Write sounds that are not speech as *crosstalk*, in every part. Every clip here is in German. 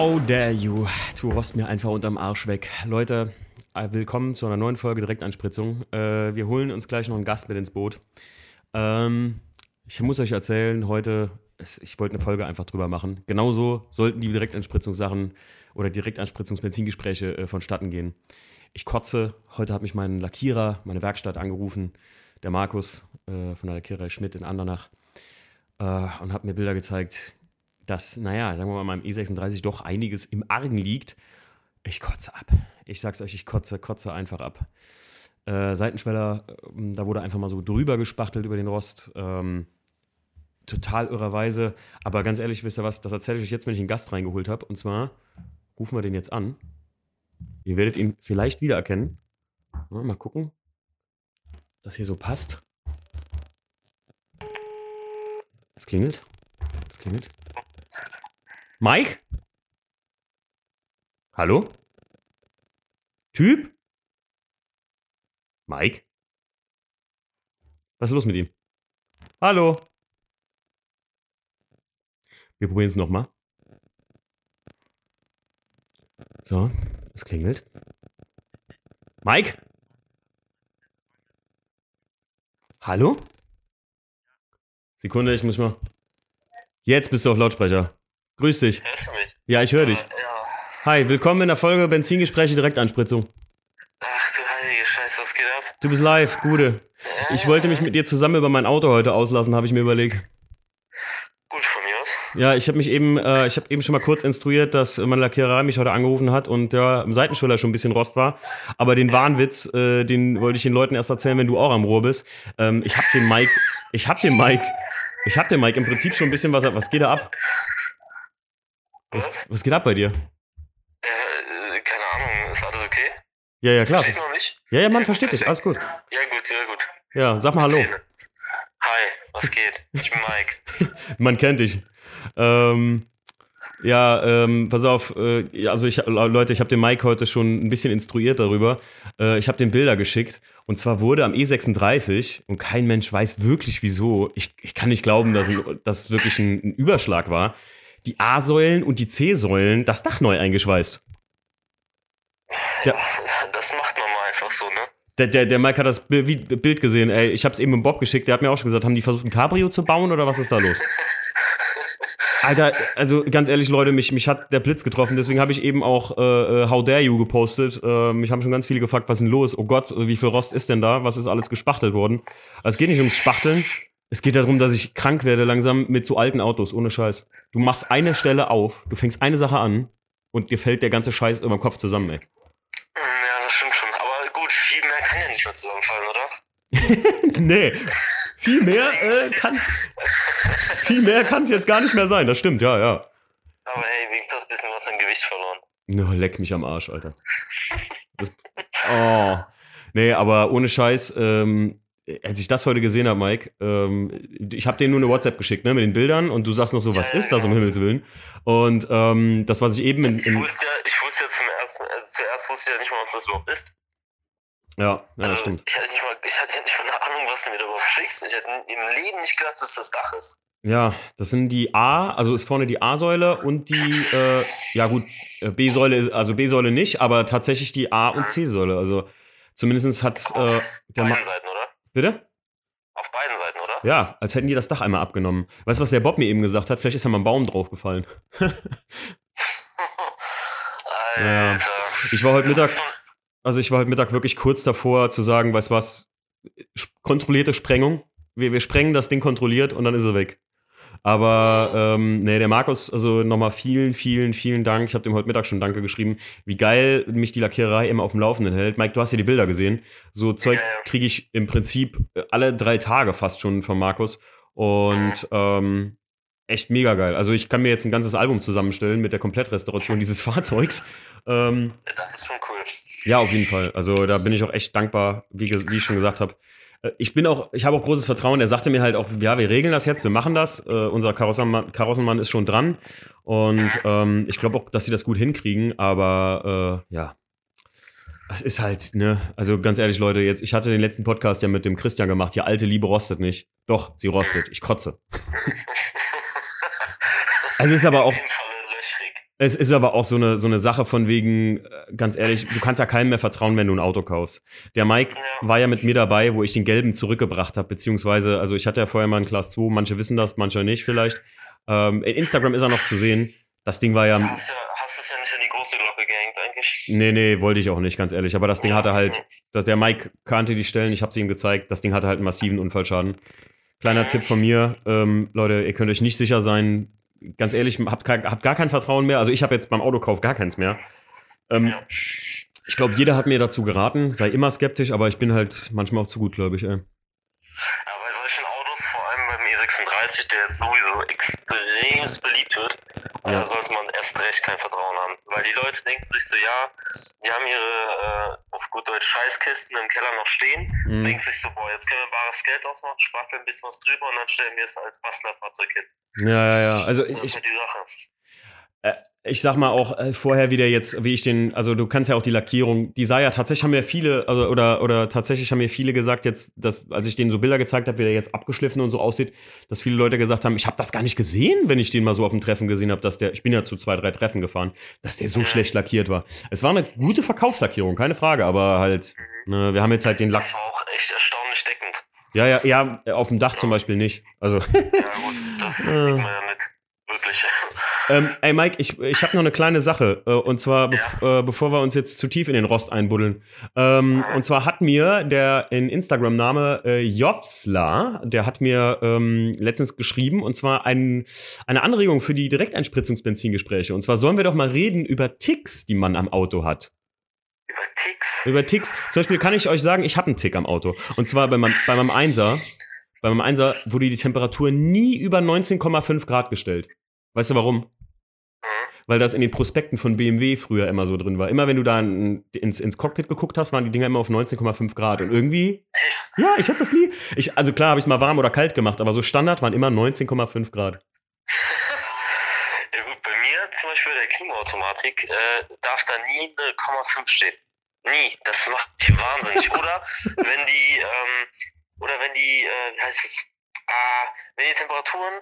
How dare you? Du rost mir einfach unterm Arsch weg. Leute, äh, willkommen zu einer neuen Folge Direktanspritzung. Äh, wir holen uns gleich noch einen Gast mit ins Boot. Ähm, ich muss euch erzählen, heute, ich wollte eine Folge einfach drüber machen. Genauso sollten die Direktanspritzungssachen oder Direktanspritzungsbenzingespräche äh, vonstatten gehen. Ich kotze, heute hat mich mein Lackierer, meine Werkstatt angerufen, der Markus äh, von der Lackiererei Schmidt in Andernach äh, und hat mir Bilder gezeigt, dass, naja, sagen wir mal, meinem E36 doch einiges im Argen liegt. Ich kotze ab. Ich sag's euch, ich kotze, kotze einfach ab. Äh, Seitenschweller, ähm, da wurde einfach mal so drüber gespachtelt über den Rost. Ähm, total irrerweise. Aber ganz ehrlich, wisst ihr was, das erzähle ich euch jetzt, wenn ich einen Gast reingeholt habe. Und zwar rufen wir den jetzt an. Ihr werdet ihn vielleicht wiedererkennen. Ja, mal gucken, ob das hier so passt. Es klingelt. Es klingelt. Mike? Hallo? Typ? Mike? Was ist los mit ihm? Hallo? Wir probieren es nochmal. So, es klingelt. Mike? Hallo? Sekunde, ich muss mal. Jetzt bist du auf Lautsprecher. Grüß dich. Hörst du mich? Ja, ich höre dich. Ja. Hi, willkommen in der Folge Benzingespräche Direktanspritzung. Ach du heilige Scheiße, was geht ab? Du bist live, Gude. Ich wollte mich mit dir zusammen über mein Auto heute auslassen, habe ich mir überlegt. Gut von mir aus. Ja, ich habe mich eben, äh, ich habe eben schon mal kurz instruiert, dass meine Lackiererei mich heute angerufen hat und der Seitenschwiller schon ein bisschen Rost war. Aber den Wahnwitz, äh, den wollte ich den Leuten erst erzählen, wenn du auch am Rohr bist. Ähm, ich habe den Mike, ich habe den Mike, ich habe den Mike im Prinzip schon ein bisschen was, was geht da ab? Was, was geht ab bei dir? Äh, äh, keine Ahnung, ist alles okay? Ja, ja, klar. Versteht man mich? Ja, ja, man gut, versteht dich, alles gut. Ja gut, sehr gut. Ja, sag mal Hallo. Hi, was geht? Ich bin Mike. *laughs* Man kennt dich. Ähm, ja, ähm, pass auf, äh, ja, also ich, Leute, ich habe den Mike heute schon ein bisschen instruiert darüber. Äh, ich habe den Bilder geschickt und zwar wurde am E36 und kein Mensch weiß wirklich wieso. Ich, ich kann nicht glauben, dass, ein, dass es wirklich ein, ein Überschlag war. Die A-Säulen und die C-Säulen das Dach neu eingeschweißt. Ja. Das macht man mal einfach so, ne? Der, der, der Mike hat das Bild gesehen. Ey, ich habe es eben mit Bob geschickt. Der hat mir auch schon gesagt, haben die versucht, ein Cabrio zu bauen oder was ist da los? *laughs* Alter, also ganz ehrlich, Leute, mich, mich hat der Blitz getroffen. Deswegen habe ich eben auch äh, äh, How Dare You gepostet. Äh, mich haben schon ganz viele gefragt, was ist denn los? Oh Gott, wie viel Rost ist denn da? Was ist alles gespachtelt worden? Also es geht nicht ums Spachteln. Es geht darum, dass ich krank werde langsam mit so alten Autos, ohne Scheiß. Du machst eine Stelle auf, du fängst eine Sache an und dir fällt der ganze Scheiß über den Kopf zusammen, ey. Ja, das stimmt schon. Aber gut, viel mehr kann ja nicht mehr zusammenfallen, oder? *laughs* nee. Viel mehr äh, kann. Viel mehr kann es jetzt gar nicht mehr sein, das stimmt, ja, ja. Aber hey, wenigstens hast du ein bisschen was an Gewicht verloren. No, leck mich am Arsch, Alter. Das, oh. Nee, aber ohne Scheiß, ähm, als ich das heute gesehen habe, Mike, ähm, ich habe dir nur eine WhatsApp geschickt, ne, mit den Bildern und du sagst noch so, was ist das um. Himmels Willen? Und ähm, das, was ich eben in, Ich in wusste ja, ich wusste ja zum ersten, also zuerst wusste ich ja nicht mal, was das überhaupt ist. ja, ja, das Also, stimmt. Ich hatte nicht mal, ich hatte nicht mal eine Ahnung, was du mir da überhaupt schickst. Ich hätte im Leben nicht gedacht, dass das Dach ist. Ja, das sind die A, also ist vorne die A-Säule und die, äh, ja gut, äh, B-Säule, also B-Säule nicht, aber tatsächlich die A- und C-Säule. Also zumindest hat äh, der Ma beiden Seiten, oder? Bitte? Auf beiden Seiten, oder? Ja, als hätten die das Dach einmal abgenommen. Weißt du, was der Bob mir eben gesagt hat? Vielleicht ist ja mal ein Baum draufgefallen. *laughs* Ja. Alter. Ich war heute Mittag, also ich war heute Mittag wirklich kurz davor zu sagen, weißt du was, kontrollierte Sprengung. Wir, wir sprengen das Ding kontrolliert und dann ist er weg. Aber ähm, nee, der Markus, also nochmal vielen, vielen, vielen Dank. Ich habe dem heute Mittag schon Danke geschrieben, wie geil mich die Lackiererei immer auf dem Laufenden hält. Mike, du hast ja die Bilder gesehen. So Zeug kriege ich im Prinzip äh, alle drei Tage fast schon von Markus. Und ähm, echt mega geil. Also ich kann mir jetzt ein ganzes Album zusammenstellen mit der Komplettrestauration *laughs* dieses Fahrzeugs. Ähm, Das ist schon cool. ja, auf jeden Fall. Also da bin ich auch echt dankbar, wie, wie ich schon gesagt habe. Äh, Ich bin auch, ich habe auch großes Vertrauen. Er sagte mir halt auch, ja, wir regeln das jetzt, wir machen das. Äh, unser Karossenmann, Karossenmann ist schon dran. Und ähm, ich glaube auch, dass sie das gut hinkriegen, aber äh, ja. Es ist halt, ne, also ganz ehrlich, Leute, jetzt, ich hatte den letzten Podcast ja mit dem Christian gemacht, ja, alte Liebe rostet nicht. Doch, sie rostet. Ich kotze. *laughs* Also ist aber auch, Auf jeden Fall löchrig. Es ist aber auch so eine, so eine Sache von wegen, äh, ganz ehrlich, du kannst ja keinem mehr vertrauen, wenn du ein Auto kaufst. Der Mike war ja mit mir dabei, wo ich den gelben zurückgebracht habe, beziehungsweise, also ich hatte ja vorher mal einen Class 2, manche wissen das, manche nicht vielleicht. Ähm, in Instagram ist er noch zu sehen. Das Ding war ja, Hast ja, hast es ja nicht an die große Glocke gehängt, eigentlich. nee, nee, wollte ich auch nicht, ganz ehrlich. Aber das Ding hatte halt, dass der Mike kannte die Stellen, ich habe sie ihm gezeigt, das Ding hatte halt einen massiven Unfallschaden. Kleiner Tipp von mir, ähm, Leute, ihr könnt euch nicht sicher sein, ganz ehrlich, habt, habt gar kein Vertrauen mehr. Also ich habe jetzt beim Autokauf gar keins mehr. Ähm, Ja. ich glaube, jeder hat mir dazu geraten, sei immer skeptisch, aber ich bin halt manchmal auch zu gutgläubig, ey. Ja, bei solchen Autos, vor allem beim E36, der jetzt sowieso extremst beliebt wird, Ja. da sollte man erst recht kein Vertrauen haben. Weil die Leute denken sich so, ja, die haben ihre, äh, auf gut Deutsch, Scheißkisten im Keller noch stehen, Mhm. denken sich so, boah, jetzt können wir bares Geld ausmachen, sparen wir ein bisschen was drüber und dann stellen wir es als Bastlerfahrzeug hin. Ja, ja, ja. Also Das ist ich, halt die Sache. Ich sag mal auch äh, vorher wieder jetzt, wie ich den, also du kannst ja auch die Lackierung, die sah ja tatsächlich, haben mir viele, also oder, oder tatsächlich haben mir viele gesagt jetzt, dass, als ich denen so Bilder gezeigt habe, wie der jetzt abgeschliffen und so aussieht, dass viele Leute gesagt haben, ich habe das gar nicht gesehen, wenn ich den mal so auf dem Treffen gesehen habe, dass der, ich bin ja zu zwei, drei Treffen gefahren, dass der so Ja. schlecht lackiert war. Es war eine gute Verkaufslackierung, keine Frage, aber halt, ne, wir haben jetzt halt den Lack, Das war auch echt erstaunlich deckend. ja, ja, ja, auf dem Dach zum Beispiel nicht. Also, Ja gut, das *laughs* sieht man ja nicht. Wirklich. Ähm, ey Mike, ich, ich habe noch eine kleine Sache. Äh, und zwar, bef äh, bevor wir uns jetzt zu tief in den Rost einbuddeln. Ähm, und zwar hat mir der in Instagram-Name äh, Jovsla, der hat mir ähm, letztens geschrieben, und zwar ein, eine Anregung für die Direkteinspritzungsbenzingespräche. Und zwar sollen wir doch mal reden über Ticks, die man am Auto hat. Über Ticks. Über Ticks. Zum Beispiel kann ich euch sagen, ich habe einen Tick am Auto. Und zwar bei meinem, bei meinem Einser. Bei meinem Einser wurde die Temperatur nie über 19,5 Grad gestellt. Weißt du warum? Mhm. weil das in den Prospekten von BMW früher immer so drin war. Immer wenn du da in, ins, ins Cockpit geguckt hast, waren die Dinger immer auf 19,5 Grad. Und irgendwie, Echt? ja, ich hatte das nie. Ich, also klar habe ich es mal warm oder kalt gemacht, aber so Standard waren immer 19,5 Grad. *laughs* Ja gut, bei mir zum Beispiel der Klimaautomatik äh, darf da nie eine Komma 5 stehen. Nie. Das macht mich wahnsinnig. *laughs* oder wenn die, ähm, oder wenn die, äh, wie heißt es, ah, wenn die Temperaturen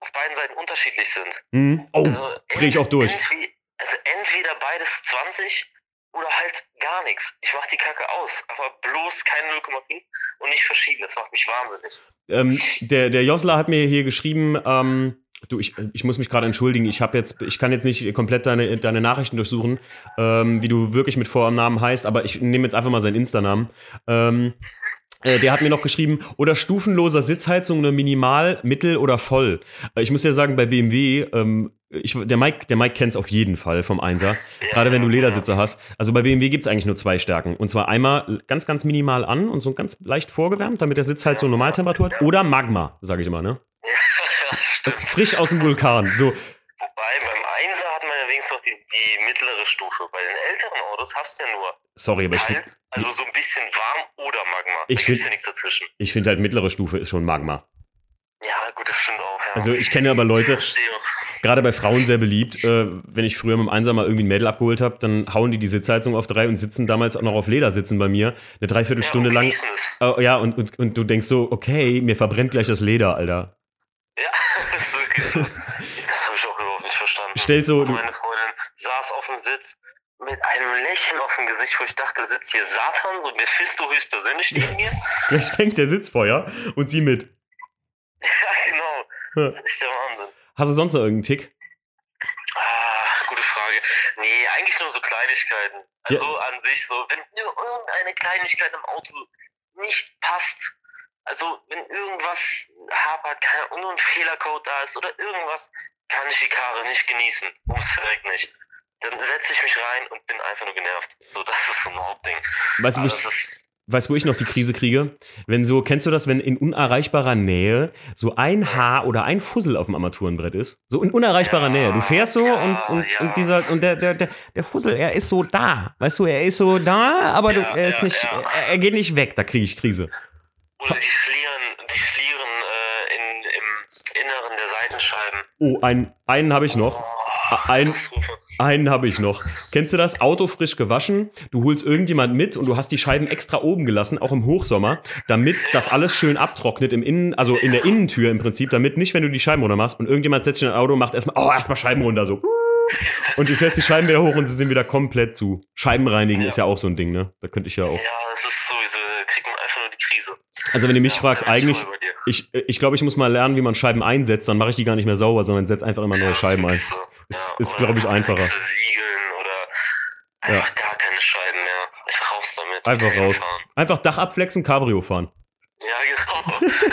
auf beiden Seiten unterschiedlich sind. Hm? Oh, Also dreh ich auch durch. Entweder, also entweder beides 20 oder halt gar nichts. Ich mach die Kacke aus, aber bloß kein 0,5 und nicht verschieden. Das macht mich wahnsinnig. Ähm, der, der Josla hat mir hier geschrieben, ähm, du, ich, ich muss mich gerade entschuldigen, ich habe jetzt, ich kann jetzt nicht komplett deine, deine Nachrichten durchsuchen, ähm, wie du wirklich mit Vor- und Namen heißt, aber ich nehme jetzt einfach mal seinen Insta-Namen. Ähm, äh, der hat mir noch geschrieben, oder stufenloser Sitzheizung, eine Minimal, Mittel oder Voll. Äh, ich muss dir sagen, bei BMW, ähm, ich, der Mike, der Mike kennt es auf jeden Fall vom Einser. Gerade wenn du Ledersitze hast. Also bei BMW gibt es eigentlich nur zwei Stärken. Und zwar einmal ganz, ganz minimal an und so ganz leicht vorgewärmt, damit der Sitz halt so Normaltemperatur hat. Oder Magma, sage ich immer, ne? *laughs* Ja. Frisch aus dem Vulkan. So, Wobei Einser noch die, die mittlere Stufe. Bei den älteren Autos hast du ja nur sorry, aber ich finde kalt, also so ein bisschen warm oder Magma. Ich da gibt's find- ja nichts dazwischen. ich find halt mittlere Stufe ist schon Magma. Ja, gut, das stimmt auch. Ja. Also ich kenne aber Leute, gerade bei Frauen sehr beliebt, äh, wenn ich früher mit dem Einser mal irgendwie ein Mädel abgeholt habe, dann hauen die die Sitzheizung auf drei und sitzen damals auch noch auf Ledersitzen bei mir. Eine Dreiviertelstunde ja, lang. Oh, ja, und, und, und du denkst so, okay, mir verbrennt gleich das Leder, Alter. Ja, *laughs* das ist wirklich so. Das habe ich auch überhaupt nicht verstanden. Stell so, Meine Freundin saß auf dem Sitz mit einem Lächeln auf dem Gesicht, wo ich dachte, sitzt hier Satan, so Mephisto höchstpersönlich neben mir. *laughs* gleich fängt der Sitzfeuer und sie mit. ja, genau. Das ist echt der Wahnsinn. Hast du sonst noch irgendeinen Tick? Ah, gute Frage. Nee, eigentlich nur so Kleinigkeiten. Also an sich so, wenn nur irgendeine Kleinigkeit im Auto nicht passt, also wenn irgendwas hapert, keine Ahnung, nur ein Fehlercode da ist oder irgendwas, kann ich die Karre nicht genießen. Ums Verreck nicht. Dann setze ich mich rein und bin einfach nur genervt. So, das ist so ein Hauptding. Weißt du, ich, weißt, du, wo ich noch die Krise kriege? Wenn so, kennst du das, wenn in unerreichbarer Nähe so ein Haar oder ein Fussel auf dem Armaturenbrett ist? So in unerreichbarer Ja, Nähe. Du fährst so ja, und, und, ja. und dieser, und der, der, der, der Fussel, er ist so da. Weißt du, er ist so da, aber du, er ist nicht. Er, er geht nicht weg, da kriege ich Krise. Oder die Flieren, die Flieren äh, in, im Inneren der Seitenscheiben. Oh, ein, einen habe ich noch. Oh, Ein-. Einen habe ich noch. Kennst du das? Auto frisch gewaschen, du holst irgendjemand mit und du hast die Scheiben extra oben gelassen, auch im Hochsommer, damit das alles schön abtrocknet im Innen, also in der Innentür im Prinzip, damit nicht, wenn du die Scheiben runter machst und irgendjemand setzt sich in ein Auto und macht erstmal, oh, erstmal Scheiben runter, so. und du fährst die Scheiben wieder hoch und sie sind wieder komplett zu. Scheiben reinigen ja. ist ja auch so ein Ding, ne? Da könnte ich ja auch. Ja, das ist sowieso, kriegt man einfach nur die Krise. Also wenn du mich ja, fragst, eigentlich, ich, ich glaube, ich muss mal lernen, wie man Scheiben einsetzt, dann mache ich die gar nicht mehr sauber, sondern setze einfach immer neue Scheiben ein. So. Ist, ist glaube ich, einfacher. Versiegeln oder einfach gar keine Scheiben mehr. Einfach raus damit. Einfach raus. Fahren. Einfach Dach abflexen, Cabrio fahren. Ja, genau. *laughs*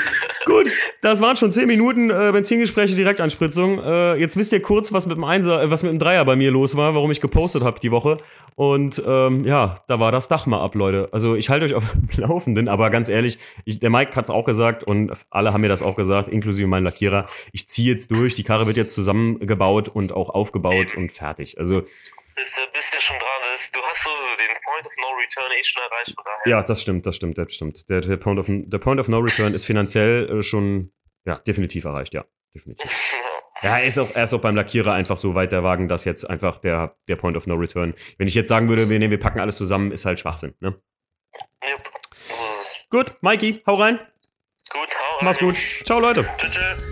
*laughs* Gut, das waren schon 10 Minuten äh, Benzingespräche, Direktanspritzung. Äh, jetzt wisst ihr kurz, was mit dem Einser, äh, was mit dem Dreier bei mir los war, warum ich gepostet habe die Woche. Und ähm, ja, da war das Dach mal ab, Leute. Also ich halte euch auf dem *laughs* Laufenden, aber ganz ehrlich, ich, der Mike hat es auch gesagt und alle haben mir das auch gesagt, inklusive mein Lackierer. Ich ziehe jetzt durch, die Karre wird jetzt zusammengebaut und auch aufgebaut und fertig. Also bist du bist ja schon dran ist. Du hast sowieso den Point of No Return eh schon erreicht. Von daher. Ja, das stimmt, das stimmt, das stimmt. Der, der, Point, of, der Point of No Return ist finanziell äh, schon ja, definitiv erreicht, ja. Definitiv. *laughs* Ja, er ist, auch, er ist auch beim Lackierer einfach so weit der Wagen, dass jetzt einfach der, der Point of No Return. Wenn ich jetzt sagen würde, wir, nehmen, wir packen alles zusammen, ist halt Schwachsinn, ne? Yep. Gut, Mikey, hau rein. Gut, hau rein. Mach's gut. Ciao, Leute. Tschüss.